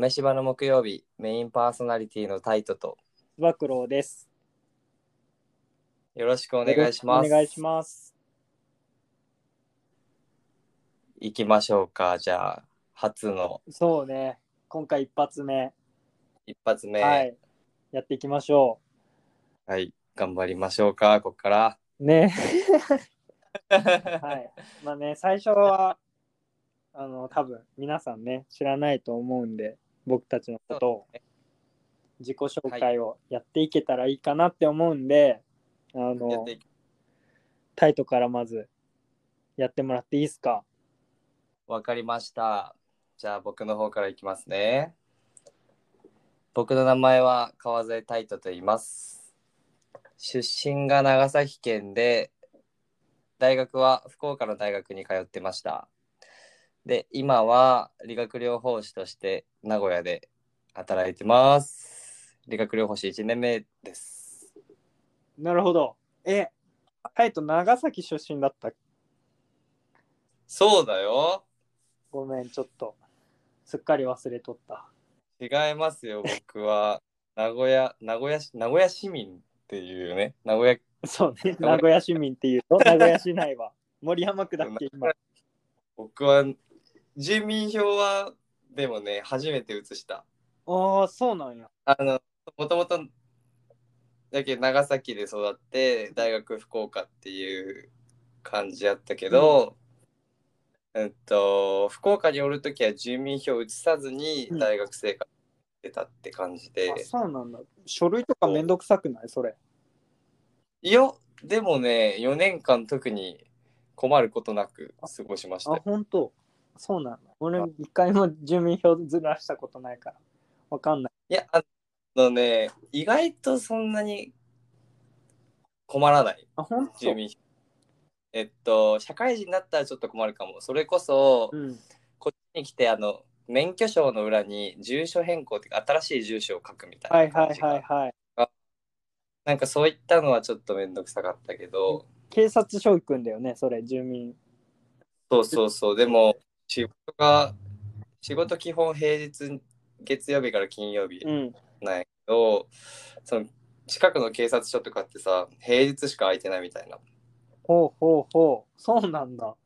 豆柴の木曜日メインパーソナリティのタイトとつば九郎です。よろしくお願いします。お願いします。行きましょうか。じゃあ初のそうね。今回一発目、一発目、ははい、い、やっていきましょ頑張りましょうか。ここから。う。ね。はい。まあね、最初は、あの、多分皆さんね、知らないと思うんで、僕たちのことを、自己紹介をやっていけたらいいかなって思うんで、あやっのタイトからまずやってもらっていいですか？わかりました。じゃあ僕の方からいきますね。僕の名前は川添タイトと言います。出身が長崎県で、大学は福岡の大学に通ってました。で、今は理学療法士として名古屋で働いてます。理学療法士1年目です。なるほど。え、タイト長崎出身だった？そうだよ。ごめん、ちょっと、すっかり忘れとった。違いますよ、僕は。名古屋、名古屋市、名古屋市民っていうね、名古屋そうね、名古屋市民っていうと、名古屋市内は森山区だっけ、今。僕は住民票はでもね初めて移した。ああ、そうなんや。あのもともとだけど長崎で育って大学福岡っていう感じやったけど、えっと福岡におる時は住民票移さずにうん。大学生活してたって感じで、あそうなんだ。書類とかめんどくさくない？それ。いやでもね4年間特に困ることなく過ごしました。あ、よ本当？そうなんだ。俺、一回も住民票ずらしたことないから、わかんない。いや、あのね、意外とそんなに困らない、あ、本当？住民票。えっと、社会人になったらちょっと困るかも。それこそ、うん。こっちに来て、あの、免許証の裏に住所変更っていうか、新しい住所を書くみたはいいはいな感じが、はいはい。なんかそういったのはちょっとめんどくさかったけど、警察署行くんだよね、それ、住民。そうそうそう、でも、仕事が、仕事基本平日、月曜日から金曜日うん。なんやけど、その近くの警察署とかってさ、平日しか空いてないみたいな。ほうほうほう。そうなんだ。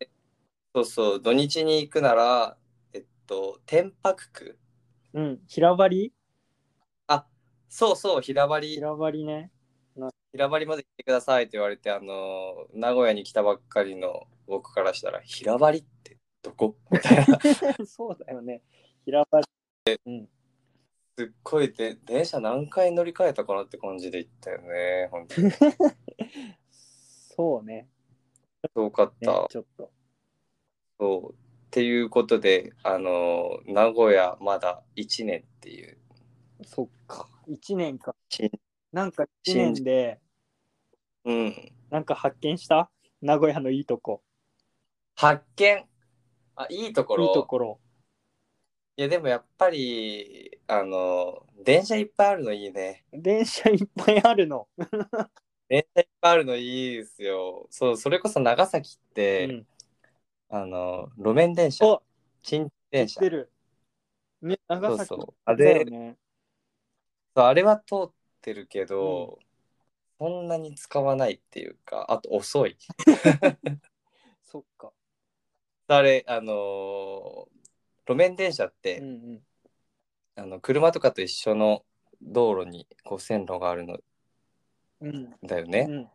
そうそう、土日に行くなら、えっと、天白区うん。平張り？そうそう、平張り、平張りね。平張りまで行ってくださいって言われて、あの、名古屋に来たばっかりの僕からしたら、平張りってどこ？みたいな。そうだよね。平張り。うん。すっごいで、電車何回乗り換えたかなって感じで行ったよね、本当に。そうね。そうかっねた。ちょっと。そう。っていうことで、あの、名古屋まだ1年っていう。そっか。1年か。しなんか1年で、うん。なんか発見した？名古屋のいいとこ。発見あ、いいところ。いいところ。いやでもやっぱりあの電車いっぱいあるのいいね。電車いっぱいあるの。電車いっぱいあるのいいですよ。そうそれこそ長崎っうて、ん。あの路面電車お賃電車。ね、長崎そうそうあれね。そうあれは通ってるけど、そんなに使わないっていうかあと遅い。そっか。あれあの路面電車って、うんうん。あの車とかと一緒の道路にこう線路があるのうん。だよね。うん、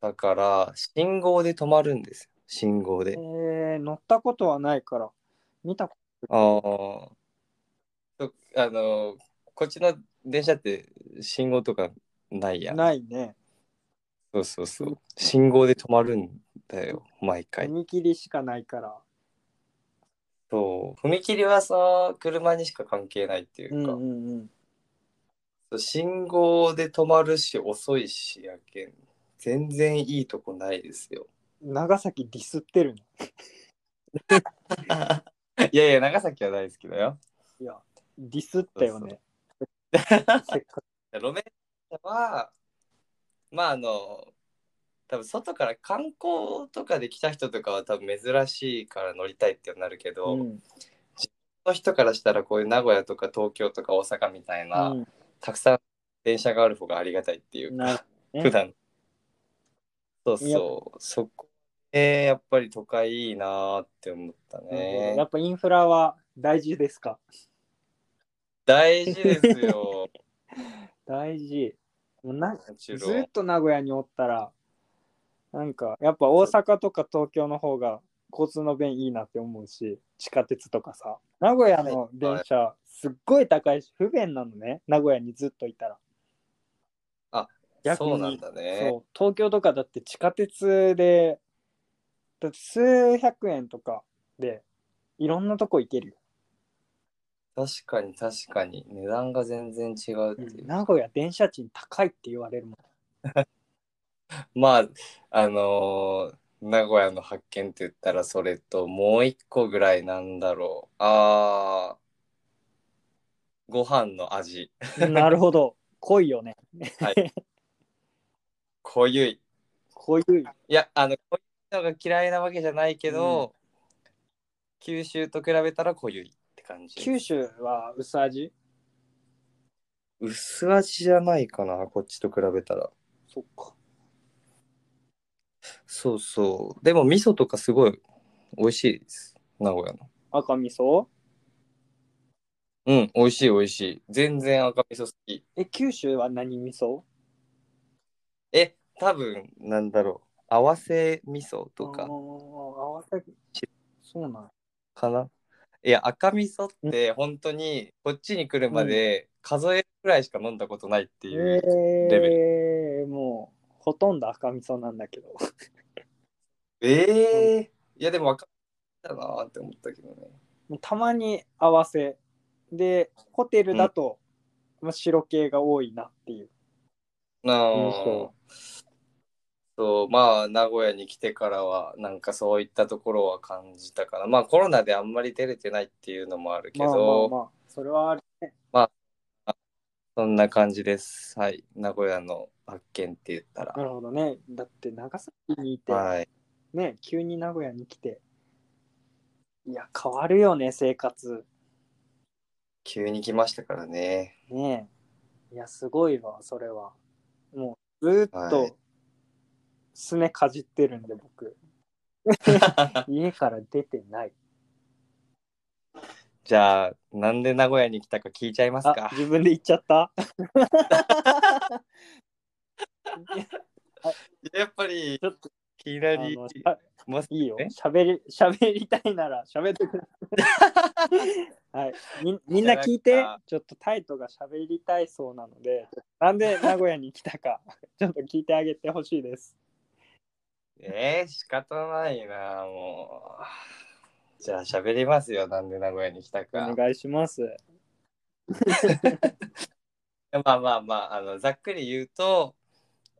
だから信号で止まるんですよ。信号で。えー、乗ったことはないから、見たこああ。そあの、こっちの電車って信号とかないや。ないね。そうそうそう。信号で止まるんだよ、毎回。踏切しかないから。そう。踏切はさ、車にしか関係ないっていうか、うんうんうん。信号で止まるし、遅いしやけん。全然いいとこないですよ。長崎ディスってるの。いやいや、長崎は大好きだよ。いや、ディスったよね。路面はまああの多分外から観光とかで来た人とかは多分珍しいから乗りたいってなるけく。ど、うん、の人からしたらこういう名古屋とか東京とか大阪みたいな、うん。たくさん電車がある方がありがたいっていうなか、ね。普段。そうそう。そこでやっぱり都会いいなーって思ったやね。っぱインフラは大事ですか？大事ですよ。大事。もうなずっと名古屋におったら、なんかやっぱ大阪とか東京の方が交通の便いいなって思うし、地下鉄とかさ。名古屋の電車、すっごい高いし、不便なのね、名古屋にずっといたら。あ逆にそうなんだねそう東京とかだって地下鉄で、だって数百円とかでいろんなとこ行けるよ。確かに確かに値段が全然違うっていう、名古屋電車賃高いって言われるもん。まああのー名古屋の発見って言ったらそれともう一個ぐらいなんだろうあーご飯の味 なるほど。濃いよね。はい濃ゆい濃い。いやあの濃いのが嫌いなわけじゃないけど、九州と比べたら濃ゆいって感じ九州は薄味？薄味じゃないかなこっちと比べたらそっか。そうそう。でも味噌とかすごい美味しいです。名古屋の。赤味噌？うん美味しい美味しい。全然赤味噌好き。え、九州は何味噌？え多分なんだろう。合わせ味噌とか。あー合わせ。そうなんかな？いや赤味噌って本当にこっちに来るまで数えるくらいしか飲んだことないっていう、レベえー、もうほとんど赤味噌なんだけど。ええいやでも赤だなって思ったけどね。もうたまに合わせ。で、ホテルだと、まあ、白系が多いなっていう。なあそうまあ名古屋に来てからはなんかそういったところは感じたかな。まあコロナであんまり出れてないっていうのもあるけまあど、まあまあ、それはあるね。そんな感じです。はい。名古屋の発見って言ったらなるほどね。だって長崎にいて、はいね、急に名古屋に来て、いや、変わるよね、生活。急に来ましたからねねえ。いや、すごいわ、それは。もう、ずーっとはい、すねかじってるんで、僕。家から出てない。じゃあなんで名古屋に来たか聞いちゃいますあか、自分で言っちゃった？やっぱりちょっと、いきなありのあますいいよね。喋り、喋りたいなら喋ってください。はい。みみんな聞いてちょっとタイトが喋りたいそうなので、なんで名古屋に来たか、ちょっと聞いてあげてほしいです。えー、仕方ないなもうじゃあ喋りますよなんで名古屋に来たおか願いします。まあまあまああのざっくり言うと、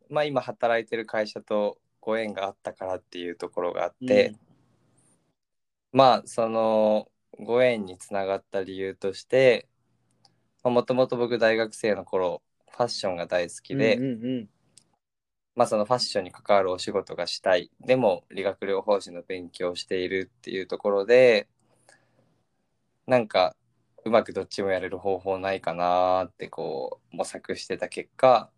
まあ、今働いてる会社とご縁があったからっていうところがあって、うん。まあそのご縁につながった理由としてもともと僕大学生の頃ファッションが大好きで、うんうんうん。まあそのファッションに関わるお仕事がしたい。でも理学療法士の勉強をしているっていうところでなんかうまくどっちもやれる方法ないかなーってこう模索してた結果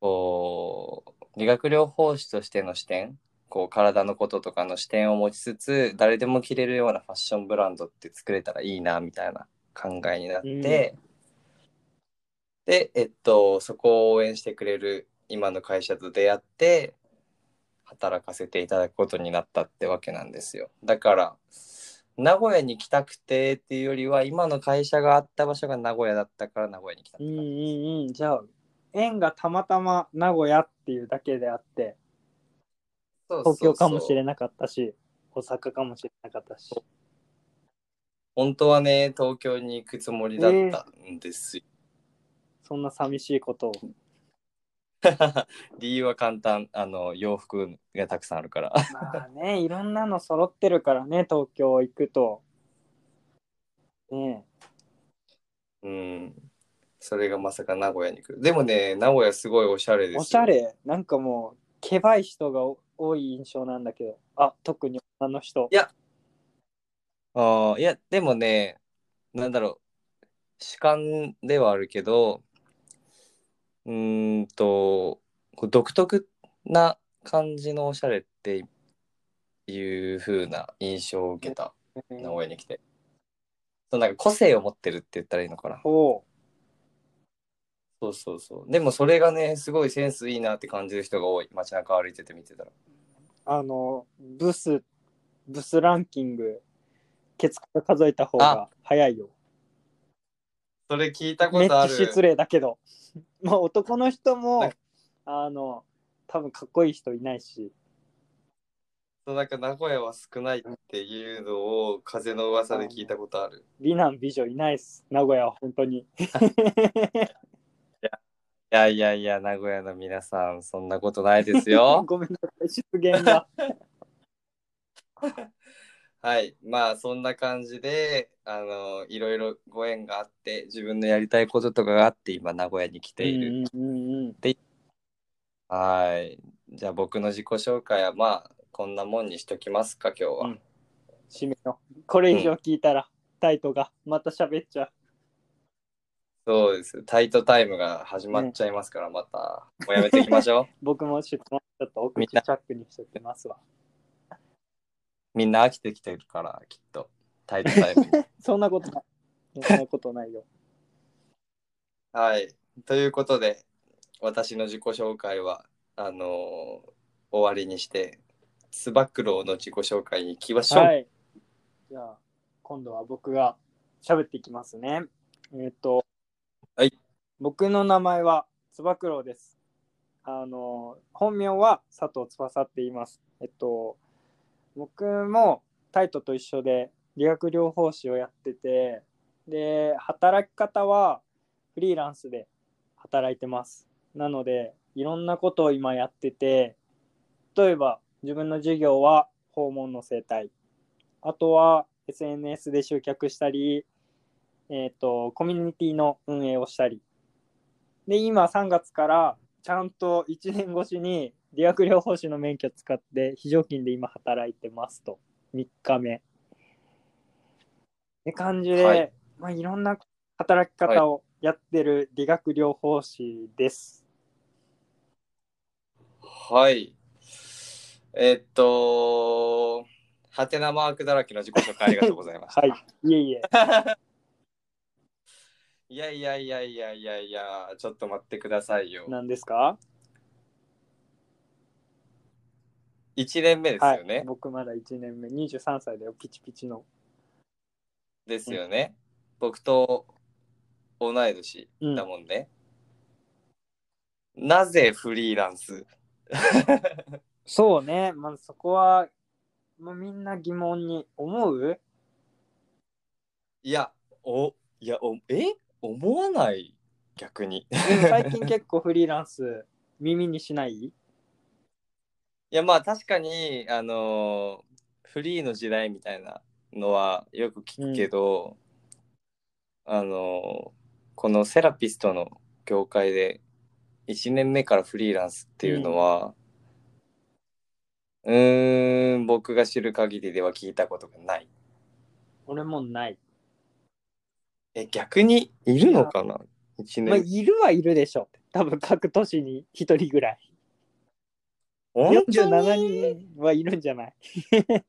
こう理学療法士としての視点こう体のこととかの視点を持ちつつ誰でも着れるようなファッションブランドって作れたらいいなみたいな考えになって、でえっとそこを応援してくれる今の会社と出会って働かせていただくことになったってわけなんですよ。だから名古屋に来たくてっていうよりは今の会社があった場所が名古屋だったから名古屋に来たってうん感じです。うんうん。じゃあ、縁がたまたま名古屋っていうだけであって、そうそうそう。東京かもしれなかったし、大阪かもしれなかったし。本当はね東京に行くつもりだったんですよ、そんな寂しいことを。理由は簡単。あの洋服がたくさんあるから。まあね、いろんなの揃ってるからね、東京行くと。ねうんそれがまさか名古屋に来るでもね名古屋すごいおしゃれですおしゃれ。なんかもう、けばい人がお多い印象なんだけど。あ、特に女の人い。やああ、いや、でもね、なんだろう、主観ではあるけど、うーんと、独特な感じのおしゃれっていう風な印象を受けた、名古屋に来て。そうなんか個性を持ってるって言ったらいいのかな。おうそうそうそう。でもそれがね、すごいセンスいいなって感じる人が多い。街中歩いてて見てたら。あの、ブス、ブスランキング、ケツから数えた方が早いよ。それ聞いたこめっちゃとある。失礼だけど。まあ男の人もあの、多分かっこいい人いないし。そうなんか名古屋は少ないっていうのを風の噂で聞いたことある。美男美女いないっす。名古屋は本当に。いやいやいや、名古屋の皆さん、そんなことないですよ。ごめんなさい、出現が。はい。まあ、そんな感じで、あの、いろいろご縁があって、自分のやりたいこととかがあって、今、名古屋に来ている。うんうんうんはい。じゃあ、僕の自己紹介は、まあ、こんなもんにしときますか、今日は。うん締め。これ以上聞いたら、タイトがまた喋っちゃう。そうです。タイトタイムが始まっちゃいますから、また。もうやめていきましょう。僕もちょっとちょっとお口チャックにしとってますわ。みんな飽きてきてるから、きっと。タイトタイムに。そんなことない。そんなことないよ。はい。ということで、私の自己紹介は、あのー終わりにして、つば九郎の自己紹介に行きましょう。はい。じゃあ、今度は僕が喋っていきますね。えっ、と、はい。僕の名前はつば九郎です。あの、本名は佐藤翼って言います。えっと、僕もタイトと一緒で理学療法士をやってて、で、働き方はフリーランスで働いてます。なので、いろんなことを今やってて、例えば自分の授業は訪問の生態、あとは SNS で集客したり、えっ、と、コミュニティの運営をしたり。で、今3月からちゃんと1年越しに理学療法士の免許使って非常勤で今働いてますと。3日目。って感じで、はいまあいろんな働き方をやってる理学療法士です。はい。えっと、はてなマークだらけの自己紹介ありがとうございました。はい。いえいえ。いやいやいやいやいやいや、ちょっと待ってくださいよ。何ですか？1年目ですはいよね。。僕まだ1年目、23歳だよ、ピチピチの。ですよね。僕と同い年うんだもんね。なぜフリーランス？そうね、まずそこは、まあ、みんな疑問に思う？いや、お、いや、お、え？思わない？逆に。最近結構フリーランス耳にしない？いや、まあ確かに、あのーフリーの時代みたいなのはよく聞くけど、あのーこのセラピストの業界で1年目からフリーランスっていうのは、うーん、僕が知る限りでは聞いたことがない。俺もない。え、逆にいるのかな ?1 まあ、年。いるはいるでしょ。多分各都市に1人ぐらい。本当47に人はいるんじゃない？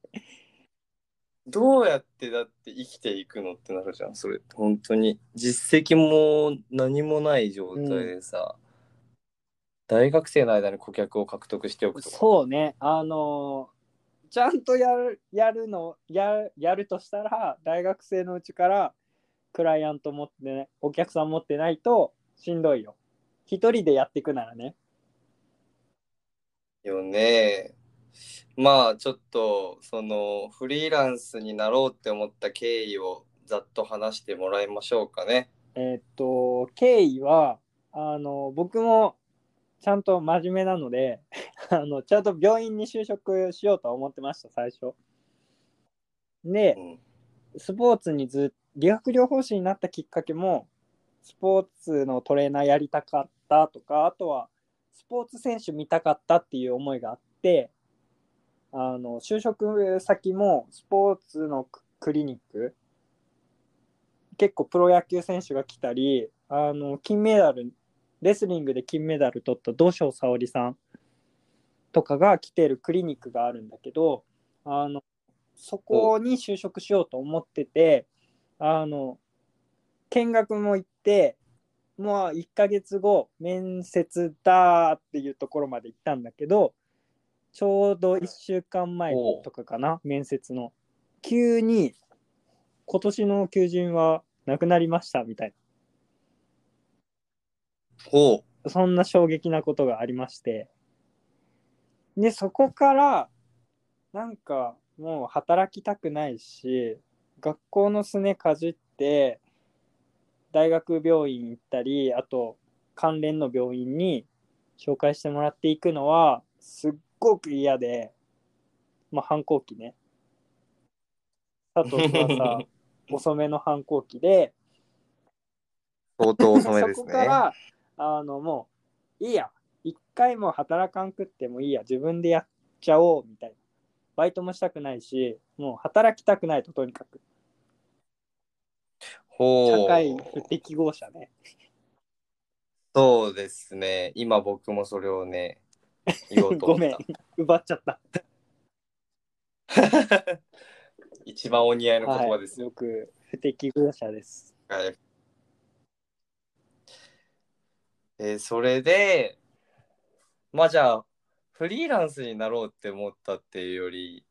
どうやってだって生きていくのってなるじゃんそれ本当に実績も何もない状態でさ、大学生の間に顧客を獲得しておくとかそうね、あのーちゃんとやるやるのややるとしたら、大学生のうちからクライアント持って、ね、お客さん持ってないとしんどいよ。一人でやっていくならね。よねまあちょっとそのフリーランスになろうって思った経緯をざっと話してもらいましょうかねえーっと、経緯は、あの、僕もちゃんと真面目なので、あの、ちゃんと病院に就職しようとは思ってました、最初。でう、んスポーツにずっ理学療法士になったきっかけも、スポーツのトレーナーやりたかったとか、あとはスポーツ選手見たかったっていう思いがあって、あの就職先もスポーツのクリニック結構プロ野球選手が来たりあの金メダルレスリングで金メダル取った土性沙織さんとかが来てるクリニックがあるんだけどあのそこに就職しようと思っててあの見学も行ってもう1ヶ月後面接だっていうところまで行ったんだけどちょうど1週間前とかかな面接の。急に今年の求人はなくなりましたみたいほなそんな衝撃なことがありまして。でそこからなんかもう働きたくないし学校のすねかじって大学病院行ったりあと関連の病院に紹介してもらっていくのはすっごく嫌でまあ反抗期ね佐藤君はさ 遅めの反抗期でう。相当遅めですそこかね。らあのもういいや一回も働かんくってもいいや自分でやっちゃおうみたいなバイトもしたくないしもう働きたくないととにかくほう。社会不適合者ねそうですね。今僕もそれをね、言おうと ごめん思った。奪っちゃった 一番お似合いの言葉はいですよ。僕不適合者ですはい。えーそれで、まあじゃあ、フリーランスになろうって思ったっていうより、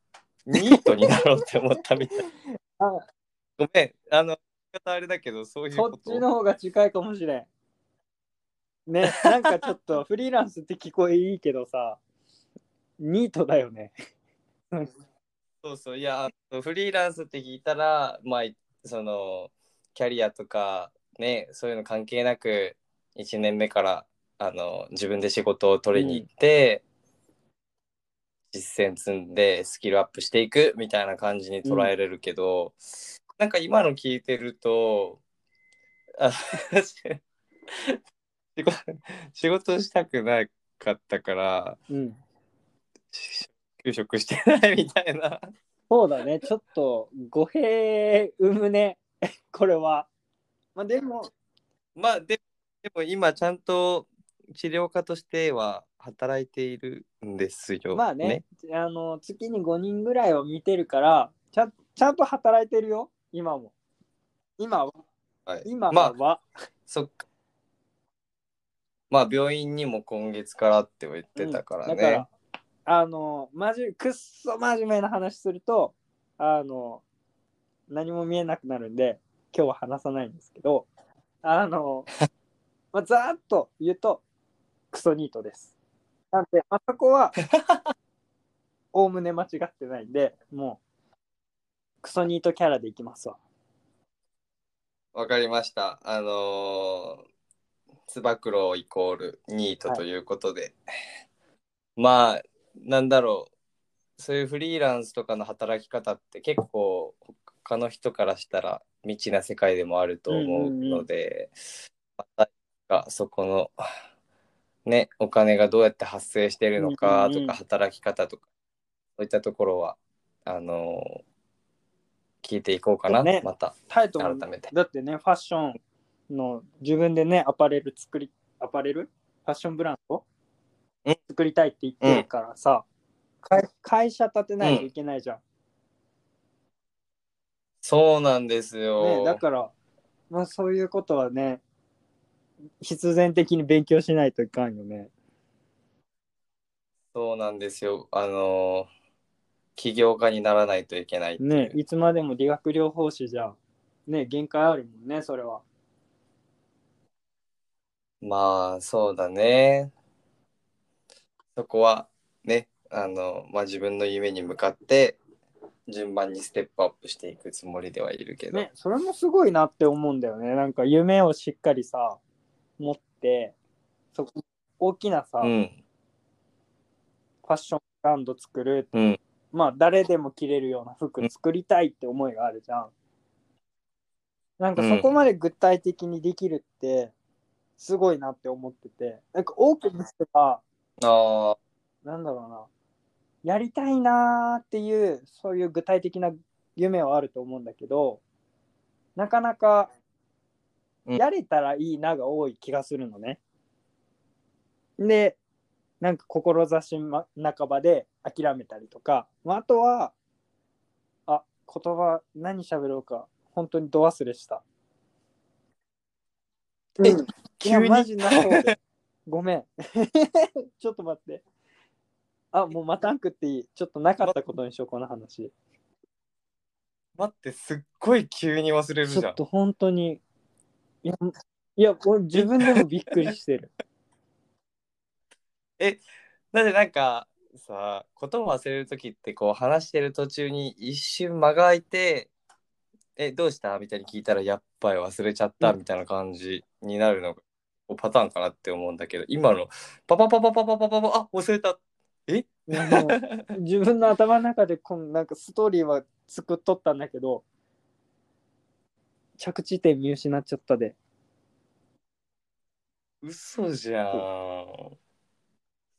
ニートになろうって思ったみたい。あ。ごめん、あの、方あれだけど、そういうそっ。ちの方が近いかもしれん。ねなんかちょっと フリーランスって聞こえいいけどさニートだよね。そうそう、いや、フリーランスって聞いたら、まあ、その、キャリアとか、ね、そういうの関係なく、1年目から、あの、自分で仕事を取りに行って、実践積んで、スキルアップしていくみたいな感じに捉えれるけど、なんか今の聞いてると、あ仕事仕事したくなかったから、うん休職してないみたいな。そうだね、ちょっと語弊生むね、これは。まあでも、まあででも今ちゃんと治療家としては働いているんですよ。まあね、あの月に5人ぐらいを見てるからちゃん、ちゃんと働いてるよ、今も。今は、はい、今まは、あそっか。まあ病院にも今月からって言ってたからね。うんだから、あの、まじくっそ真面目な話すると、あの、何も見えなくなるんで、今日は話さないんですけど、あの、まあ、ざーっと言うと、クソニートです。なんで、あそこは、おおむね間違ってないんで、もう、クソニートキャラでいきますわ。わかりました。あのー、つば九郎イコールニートということで。まあ、なんだろう。そういうフリーランスとかの働き方って結構他の人からしたら未知な世界でもあると思うので、またがそこのね、お金がどうやって発生してるのかうんうんうん。とか働き方とか、そういったところは、あのー聞いていこうかな、ね。また。タイトル改めて。だってね、ファッションの自分でね、アパレル作り、アパレル？ファッションブランド？うん。作りたいって言ってるからさ、会会社立てないといけないじゃん。そうなんですよ。ね、だから、まあそういうことはね、必然的に勉強しないといかんよね。そうなんですよ。あのー起業家にならないといけないいう。ね、いつまでも理学療法士じゃ、ね、限界あるもんね、それは。まあ、そうだね。そこはね、あの、まあ自分の夢に向かって順番にステップアップしていくつもりではいるけど。ね、それもすごいなって思うんだよね。なんか夢をしっかりさ、持って、そこ大きなさ、フうん。ァッションブランド作る、うん。まあ誰でも着れるような服作りたいって思いがあるじゃん。なんかそこまで具体的にできるってすごいなって思ってて、なんか多くの人が、なんだろうな、やりたいなーっていう、そういう具体的な夢はあると思うんだけどなかなかうんやれたらいいなが多い気がするのね。でなんか志ま半ばで諦めたりとか、まあ、あとはあ言葉何喋ろうか。本当にど忘れした。えう急に？やマジなそうで。ごめん。ちょっと待って。あもう待たんくっていい。ちょっとなかったことにしようこの話。待って、すっごい急に忘れるじゃん。ちょっ。と本当にいやいや俺自分でもびっくりしてる。だってなんかさ、言葉忘れる時ってこう話してる途中に一瞬間が空いて、え、どうしたみたいに聞いたらやっぱり忘れちゃったみたいな感じになるのがこうパターンかなって思うんだけど、今のパパパパパパパパパ、あ、忘れた。え？自分の頭の中でこのなんかストーリーは作っとったんだけど着地点見失っちゃったで嘘じゃん。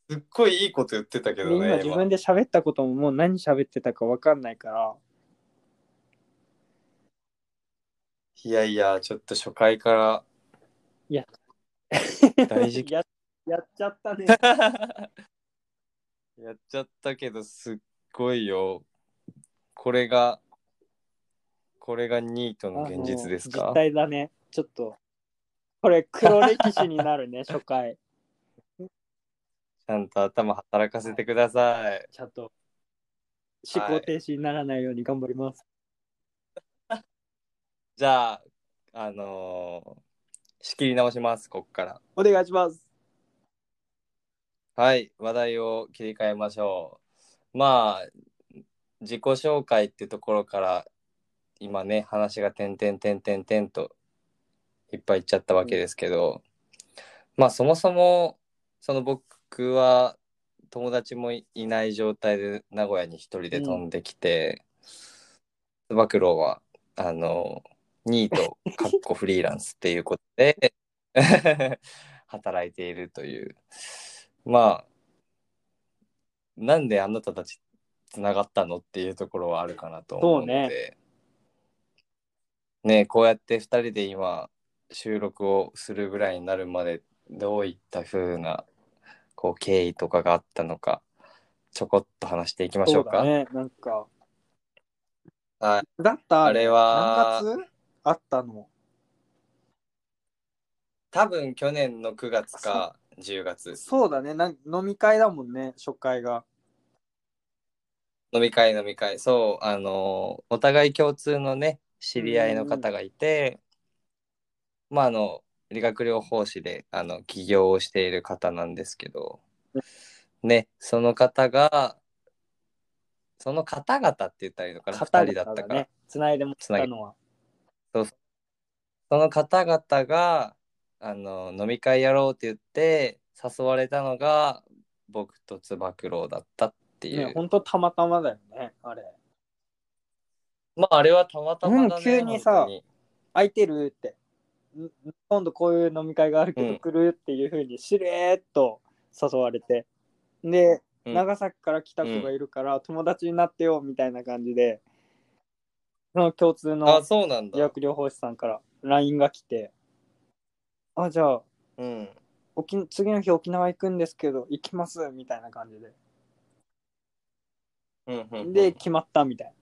すっごいいいこと言ってたけでどね。今自分で喋ったことももう何喋ってたか分かんないからいやいや、ちょっと初回から大事 ややっちゃったね やっちゃったけどすっごいよ。これが、これがニートの現実ですあの実か態だねちょっとこれ黒歴史になるね 初回ちゃんと頭働かせてください。ちゃんと思考停止にならないように頑張ります、じゃあ、あのー仕切り直します、こっから。お願いしますはい、話題を切り替えましょう。まあ、自己紹介ってところから、今ね、話が点々点々点といっぱいいっちゃったわけですけど、まあ、そもそも、その僕は友達もいない状態で名古屋に一人で飛んできて、つば九郎は、あの、ニート、かっこフリーランスっていうことで、働いているという。まあ、なんであなたたちつながったのっていうところはあるかなと思うので、ねこうやって2人で今収録をするぐらいになるまでどういった風なこう経緯とかがあったのかちょこっと話していきましょうか。そうだねなんか。はい、だったあれは何月？あったの？多分去年の9月か10月。そうだねなん飲み会だもんね初回が。飲み会飲み会。そうあのお互い共通のね知り合いの方がいて、まああの理学療法士であの起業をしている方なんですけどねその方がその方々って言ったらいいのかな2人だったか。ら、ねつないでもらったのは。その方々があの飲み会やろうって言って誘われたのが僕とつば九郎だったっていう、ね本当たまたまだよねあれまああれはたまたまだね、うん急にさに。空いてるって。ん今度こういう飲み会があるけうん。ど来るっていうふうにしれーっと誘われて。で、うん。長崎から来た子がいるから友達になってよみたいな感じでその共通あのそうなんだ。理学療法士さんから LINE が来てあじゃあうん。沖次の日沖縄行くんですけど行きますみたいな感じで。うんうんうん。で決まったみたいな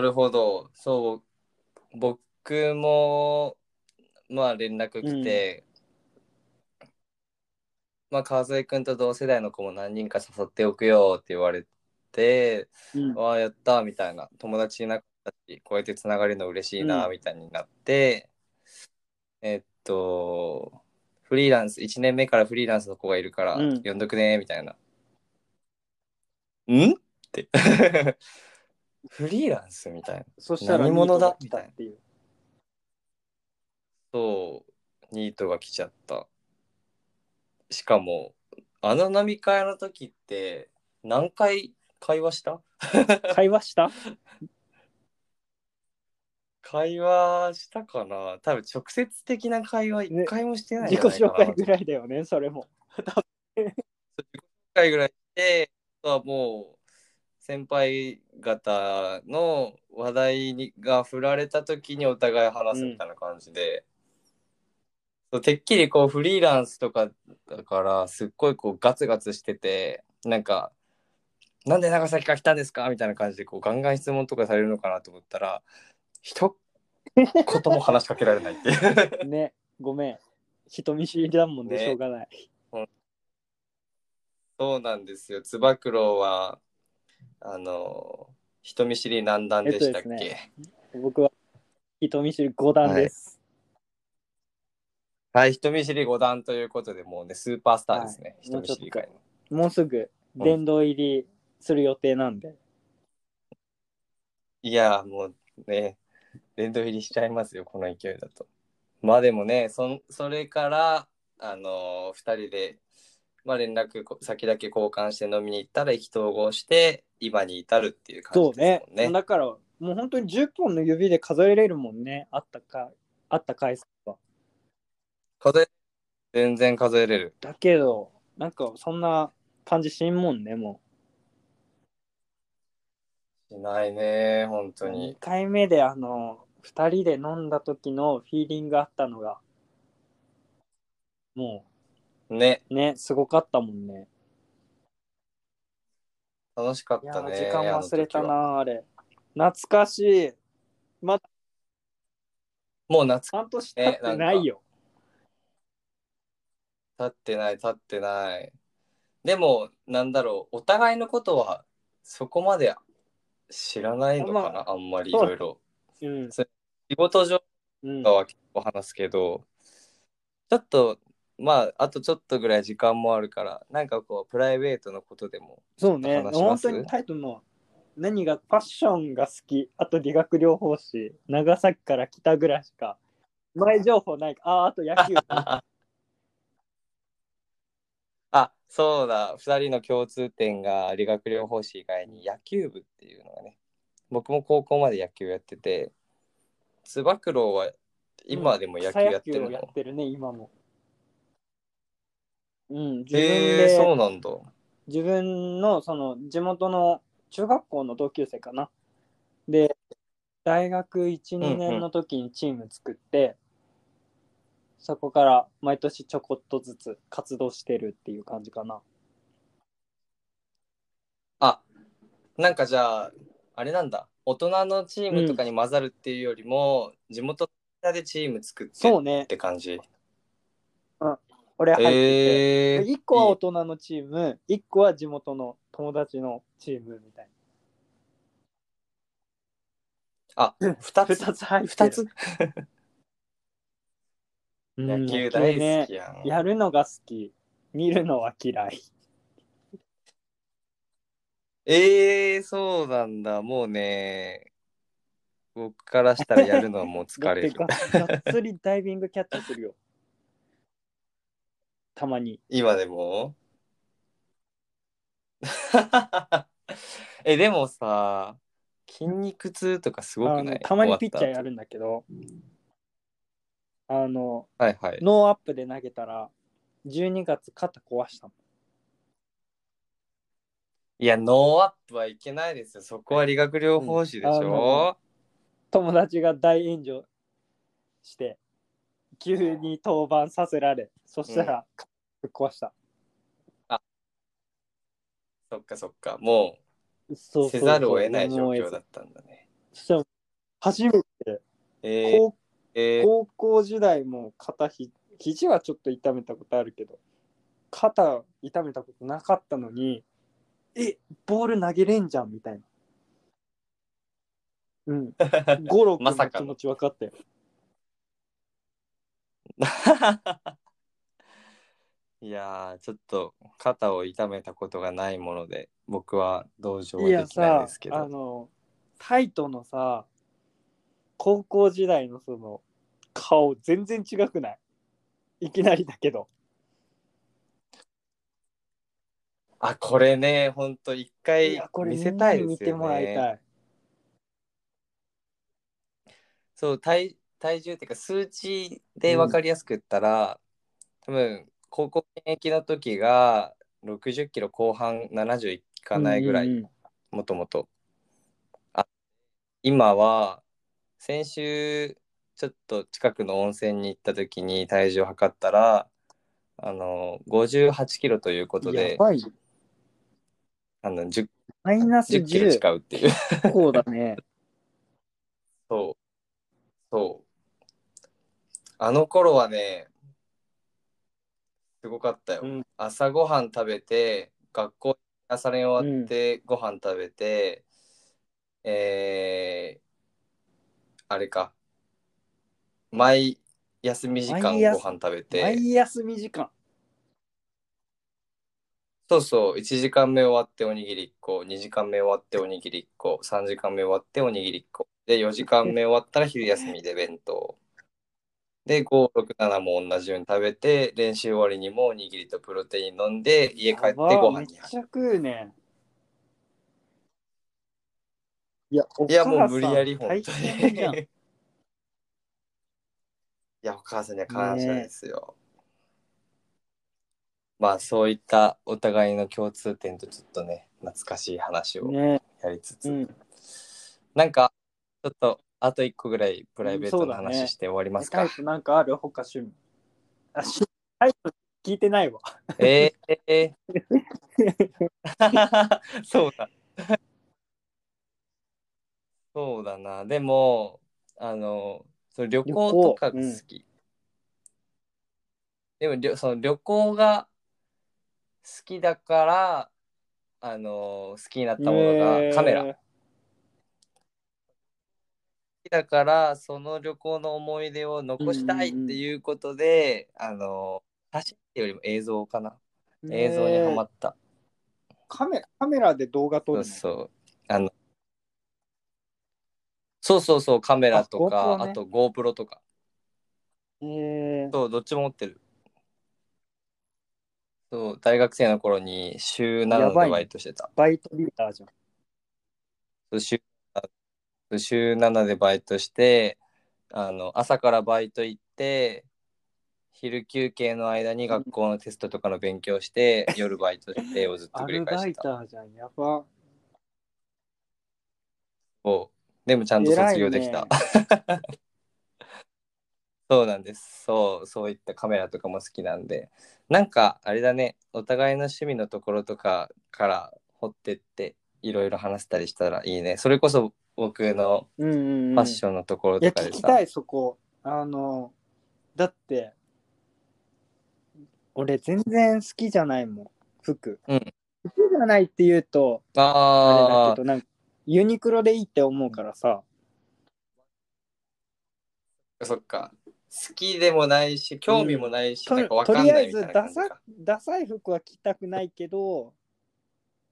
るほど。そう僕もまあ連絡来て、まあ川添君と同世代の子も何人か誘っておくよって言われてな、うん。わあやったみたいな。友達いなかったしこうやってつながるの嬉しいなうん。みたいになって、えっとフリーランス1年目からフリーランスの子がいるからうん。呼んどくねみたいな。ん？ってフリーランスみたいな。そしたら何者だ？ニートが来た。っていうそうニートが来ちゃった。しかもあの飲み会の時って何回会話した？会話した？会話したかな？多分直接的な会話一回もしてない自己紹介ぐらいだよねそれも。自己紹介ぐらいしてあとはもう先輩方の話題にが振られた時にお互い話すみたいな感じで、そうてっきりこうフリーランスとかだからすっごいこうガツガツしててなんか「なんで長崎から来たんですか?」みたいな感じでこうガンガン質問とかされるのかなと思ったら一言も話しかけられないっていう。ね、ごめん。人見知りだもんでねしょうがない。そうなんですよ。つば九郎は、あの、人見知り何段でしたっけ、えっとです僕は人見知り5段です。はい、人見知り五段ということで、もうね、スーパースターですね。はい人見知り界の。もうすぐ殿堂入りする予定なんで。いや、もうね、殿堂入りしちゃいますよ、この勢いだと。まあでもね、そんそれから、あの、2人で、まあ、連絡こ先だけ交換して飲みに行ったら意気投合して、今に至るっていう感じですもんね。だから、もう本当に10本の指で数えれるもんね。あったか、あった回数は。数え全然数えれる。だけど、なんかそんな感じしんもんね、もしないね、本う。当に2。回目であの、2人で飲んだ時のフィーリングあったのが、もね、うね、すごかったもんね。楽しかっいやー、たね。時間忘れたあの時は。な、あれ。懐かしい。まだもう夏半年経ってないよ。経ってない、経ってない。でも、なんだろう、お互いのことはそこまで知らないのかな、まあ、んまりいろいろ。うん。仕事上うんとかは結構話すけど、ちょっと、まあ、あとちょっとぐらい時間もあるから、なんかこう、プライベートのことでも。そうね、本当にタイトルの何がファッションが好き、あと理学療法士、長崎から来たぐらいしか、前情報ないか、あ、あと野球。あ、そうだ、2人の共通点が理学療法士以外に野球部っていうのがね、僕も高校まで野球やってて、つば九郎は今でも野球やってるの、草野球をやってるね、今も。うん、自分へえで、そうなんだ。自分のその地元の中学校の同級生かな。で、大学1、うんうん2年の時にチーム作って、そこから毎年ちょこっとずつ活動してるっていう感じかな。あ、なんかじゃあ、あれなんだ、大人のチームとかに混ざるっていうよりも、地元でチーム作ってっそうね、て感じ。俺入ってて、えー、1個はい大い人のチーム、1個は地元の友達のチームみたいあ、二な。つ？2つ入ってる。二つ？う ん野球大好ねきやん。やるのが好き、見るのは嫌い。えー、そうなんだ。もうね、僕からしたらやるのはもう疲れる。がっつりダイビングキャッチするよ。たまに。今でも？え、でもさ、筋肉痛とかすごあくない？のたまにピッチャーやるんだけど、あの、た後はいはい。ノーアップで投げたら、12月肩壊したもん。いや、ノーアップはいけないですよ。そこは理学療法士でしうんあょ、友達が大炎上して、急に登板させられ、そしたら、ぶっ壊した。そっかそっか。もそううせざるを得ない状況だったんだね。そしたら初めて、えー高えー。高校時代も肩ひ肘はちょっと痛めたことあるけど肩痛めたことなかったのにえボール投げれんじゃんみたいな。うん。五郎君まさかのの。気持ち分かったよ、いやーちょっと肩を痛めたことがないもので僕は同情いやはできないさですけど。あのタイトのさ高校時代のその顔全然違くない？いきなりだけど。あこれねほんと一い回やこれ見せたいですよね。もらいたい。そう体体重っていうか数値で分かりやすく言ったら、多分高校現役の時が60キロ後半70いかないぐらい、うんうんもともと。あ今は先週ちょっと近くの温泉に行った時に体重を測ったらあの58キロということで。あの 10, マイナス10キロ10。違うっていうこうだね。そうそうあの頃はねすごかったよ、うん。朝ごはん食べて学校朝練終わってご飯食べて、えーあれか。毎休み時間ご飯食べて。毎休み時間。そうそう。1時間目終わっておにぎり1個2時間目終わっておにぎり1個3時間目終わっておにぎり1個で4時間目終わったら昼休みで弁当で567も同じように食べて練習終わりにもおにぎりとプロテイン飲んで家帰ってごやばめっ飯に入ちゃ食うね。いや、いや母さんもう無理やり本大当。にいやお母さんには感謝ですよ、まあそういったお互いの共通点とちょっとね懐かしい話をね。やりつつ、うん。なんかちょっとあと一個ぐらいプライベートの話して終わりますか？タイ。プなんかある？他趣味？あ、しタイプ聞いてないわ。えー、え ーそうだ。そうだな。でもあのその旅行とかが好き。でもりょその旅行が好きだからあの好きになったものがカメラ。だからその旅行の思い出を残したいっていうことで、あの写真っていうよりも映像かな、ー映像にはまった、カメラカメラで動画撮るの？そうそう。あのそうそうそうカメラとかあね。あと GoPro とか。え。ー、そうどっちも持ってる。そう大学生の頃に週7やばいね。でバイトしてた。バイトリーダーじゃん。そう週週7でバイトしてあの朝からバイト行って昼休憩の間に学校のテストとかの勉強して、夜バイトしてをずっと繰り返してた。ターじゃん、やば。そうでもちゃんと卒業できた。そうなんです。そう、そういったカメラとかも好きなんで、なんかあれだね、お互いの趣味のところとかから掘ってって、いろいろ話したりしたらいいね。それこそ僕のうんうん、うん。ファッションのところいや、とかでさ、聞きたい、そこ。あの、だって、俺全然好きじゃないもん、服。うん好きじゃないって言うと、あれだあけど、なんか、ユニクロでいいって思うからさ。あ、そっか。好きでもないし、興味もないし、となんかわかとりあえんないみたいずダサな感じか。ダサい服は着たくないけど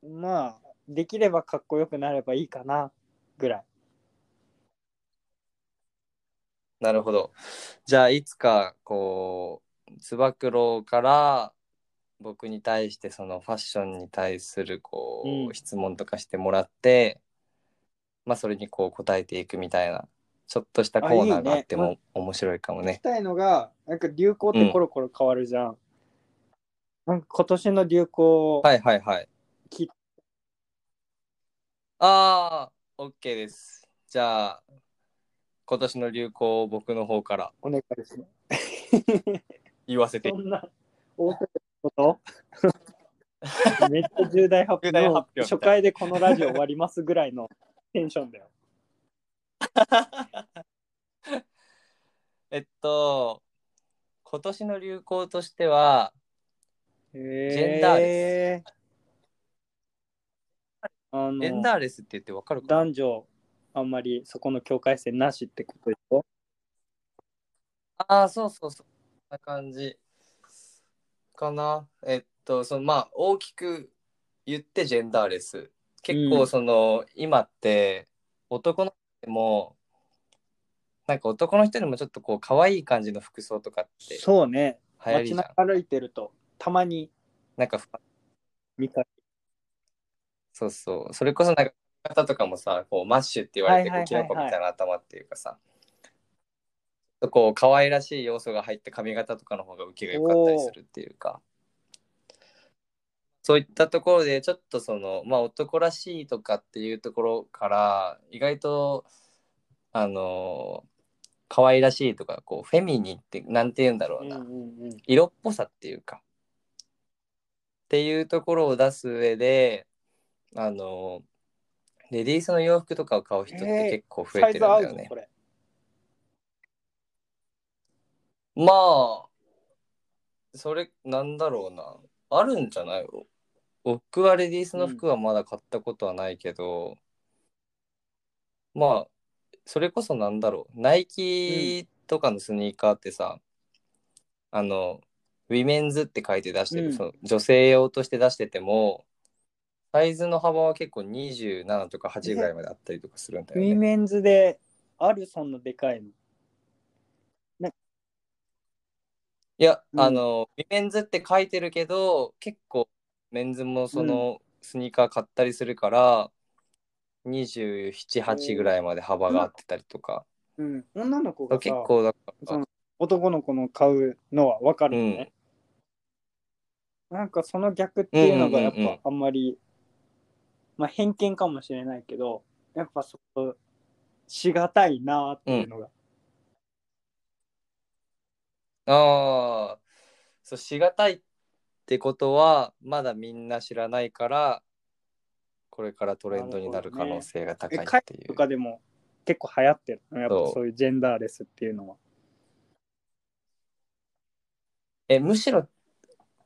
まあできればかっこよくなればいいかなぐらい。なるほど。じゃあ、いつか、こう、つば九郎から僕に対して、そのファッションに対する、こう、うん。質問とかしてもらって、まあ、それにこう答えていくみたいな、ちょっとしたコーナーがあっても面白いかもね。聞き。たいのがなんか流行ってコロコロ変わるじゃん、なんか今年の流行はいはいはい。ああ、OK です。じゃあ、今年の流行を僕の方からお願いします。言わせて。そんな大こと？めっちゃ重大発表。発表。初回でこのラジオ終わりますぐらいのテンションだよ。えっと、今年の流行としては、ジェンダーレスあのジェンダーレスって言ってわかるかな？男女あんまりそこの境界線なしってことでしょ？ああ、そうそうそう。こんな感じ。かな。えっと、そのまあ、大きく言ってジェンダーレス。結うん構その、今って男の人でも、なんか男の人でもちょっとこう可愛い感じの服装とかってそうね街流行りじゃん。中歩いてるとたまになんか見かけそうそう。それこそなんか髪型とかもさ、こうマッシュって言われて、キノコみたいな頭っていうかさ、こう可愛らしい要素が入って髪型とかの方が受けが良かったりするっていうか、そういったところでちょっとそのまあ男らしいとかっていうところから意外とあの可愛らしいとかこうフェミニンってなんて言うんだろうな、色っぽさっていうか。っていうところを出す上であのレディースの洋服とかを買う人って結構増えてるんだよね。まあそれなんだろうな。あるんじゃない？僕はレディースの服はまだ買ったことはないけど、まあそれこそなんだろう。ナイキとかのスニーカーってさ、あのウィメンズって書いて出してる、うん。その女性用として出しててもサイズの幅は結構27とか8ぐらいまであったりとかするんだよね。ウィメンズであるそんなでかいの？いや、うんあの、ウィメンズって書いてるけど、結構メンズもそのスニーカー買ったりするから、27、8ぐらいまで幅があってたりとか。うん、女の子がさ結構だから男の子の買うのは分かるのね。なんかその逆っていうのがやっうんうんうんぱあんまり、まあ偏見かもしれないけど、やっぱそこしがたいなっていうのが。ああ、そう、しがたいってことは、まだみんな知らないから、これからトレンドになる可能性が高いっていう。とかでも結構流行ってるのやっぱそうそういうジェンダーレスっていうのは。え、むしろ、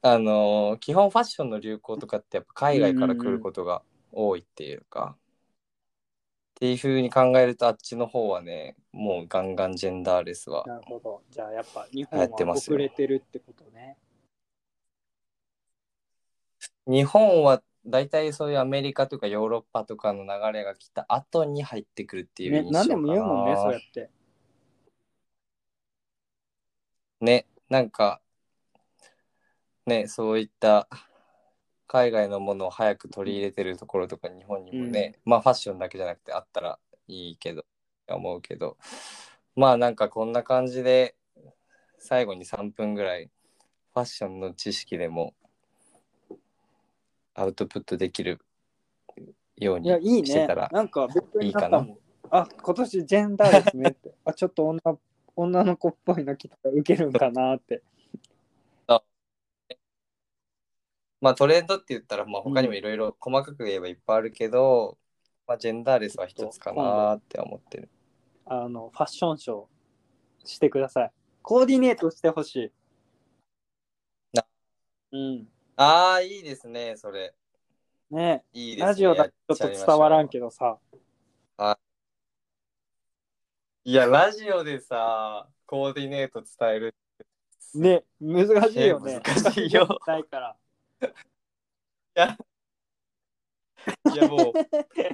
あのー基本ファッションの流行とかってやっぱ海外から来ることが多いっていうか、っていうふうに考えるとあっちの方はね、もうガンガンジェンダーレスは。なるほど。じゃあやっぱ日本は遅れてるってことね。日本は大体そういうアメリカとかヨーロッパとかの流れが来た後に入ってくるっていうね印象かな。何でも言うもんね、そうやって。ね、なんか、ね、そういった海外のものを早く取り入れてるところとか日本にもね、まあファッションだけじゃなくてあったらいいけど、思うけど、まあなんかこんな感じで最後に3分ぐらいファッションの知識でもアウトプットできるようにいや、いいねしてたら。なんかいいかな。あ、今年ジェンダーですねって。あ、ちょっと女女の子っぽいの着たらウケるんかなって。まあトレンドって言ったら、まあ、他にもいろいろ細かく言えばいっぱいあるけど、まあ、ジェンダーレスは一つかなって思ってる。あの、ファッションショーしてください。コーディネートしてほしい。なうん。ああ、いいですね、それ。ねいいですね。ラジオだとちょっと伝わらんけど。どさ。いや、ラジオでさ、コーディネート伝える。ね、難しいよね。難しいよ ないから。いや、もう、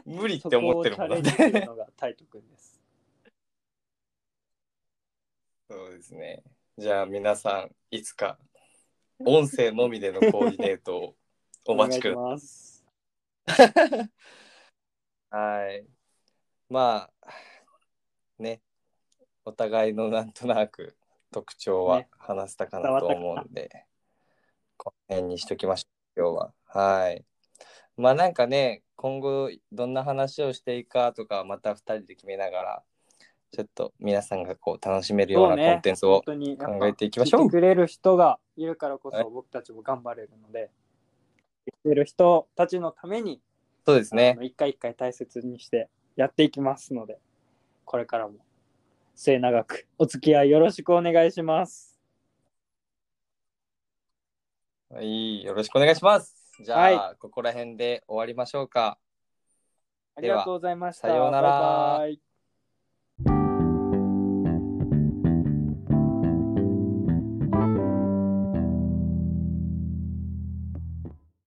無理って思ってるもんだそこをチャレンジするね。のがタイト君です。そうですね。じゃあ、皆さん、いつか、音声のみでのコーディネートをお待ちくだ。さい。はい。まあ、ね、お互いのなんとなく特徴はね話せたかなと思うんで、この辺にしときましょう、今日は。はい。まあなんかね、今後どんな話をしていくかとか、また2人で決めながら、ちょっと皆さんがこう楽しめるようなコンテンツを考えていきましょう聞いてくれる人がいるからこはいそ僕たちも頑張れるので、聞いてる人たちのために、そうですね一回一回大切にしてやっていきますので、これからも末永くお付き合いよろしくお願いします。はい、よろしくお願いします。じゃあ、はここら辺で終わりましょうか。ありがとうございました。さようならバイバイ